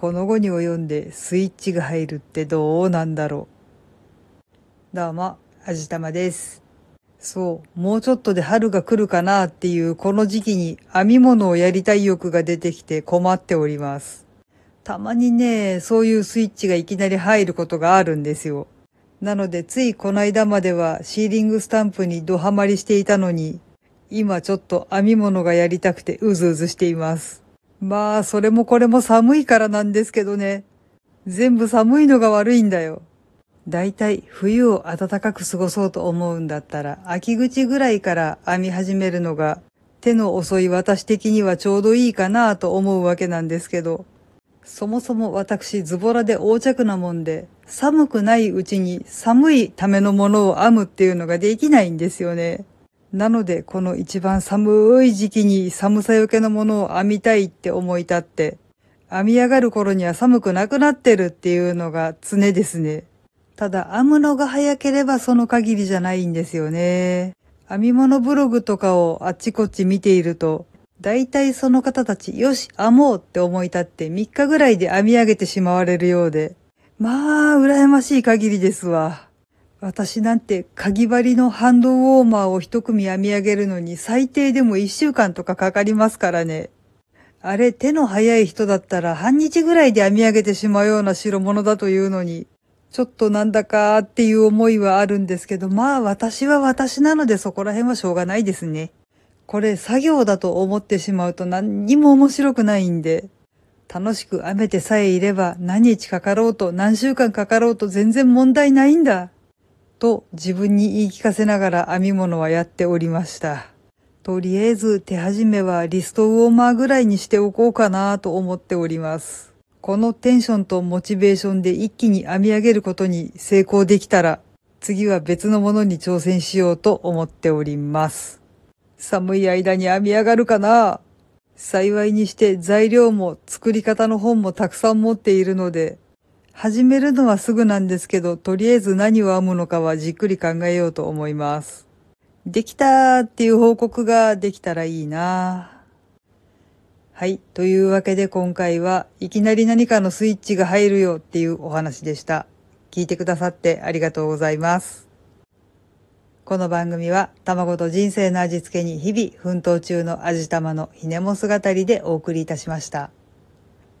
この後に及んでスイッチが入るってどうなんだろう。どうも、あじたまです。そう、もうちょっとで春が来るかなっていうこの時期に編み物をやりたい欲が出てきて困っております。たまにね、そういうスイッチがいきなり入ることがあるんですよ。なのでついこの間まではシーリングスタンプにドハマりしていたのに、今ちょっと編み物がやりたくてうずうずしています。まあ、それもこれも寒いからなんですけどね。全部寒いのが悪いんだよ。だいたい冬を暖かく過ごそうと思うんだったら、秋口ぐらいから編み始めるのが、手の遅い私的にはちょうどいいかなと思うわけなんですけど、そもそも私ズボラで横着なもんで、寒くないうちに寒いためのものを編むっていうのができないんですよね。なので、この一番寒い時期に寒さよけのものを編みたいって思い立って、編み上がる頃には寒くなくなってるっていうのが常ですね。ただ、編むのが早ければその限りじゃないんですよね。編み物ブログとかをあっちこっち見ていると、だいたいその方たち、よし、編もうって思い立って3日ぐらいで編み上げてしまわれるようで、まあ、羨ましい限りですわ。私なんて、かぎ針のハンドウォーマーを一組編み上げるのに最低でも1週間とかかかりますからね。あれ、手の早い人だったら半日ぐらいで編み上げてしまうような代物だというのに、ちょっとなんだかーっていう思いはあるんですけど、まあ私は私なのでそこら辺はしょうがないですね。これ作業だと思ってしまうと何にも面白くないんで、楽しく編めてさえいれば何日かかろうと何週間かかろうと全然問題ないんだ。と自分に言い聞かせながら編み物はやっておりました。とりあえず手始めはリストウォーマーぐらいにしておこうかなと思っております。このテンションとモチベーションで一気に編み上げることに成功できたら、次は別のものに挑戦しようと思っております。寒い間に編み上がるかな？幸いにして材料も作り方の本もたくさん持っているので、始めるのはすぐなんですけど、とりあえず何を編むのかはじっくり考えようと思います。できたっていう報告ができたらいいなはい。というわけで今回はいきなり何かのスイッチが入るよっていうお話でした。聞いてくださってありがとうございます。この番組は卵と人生の味付けに日々奮闘中の味玉のひねも姿でお送りいたしました。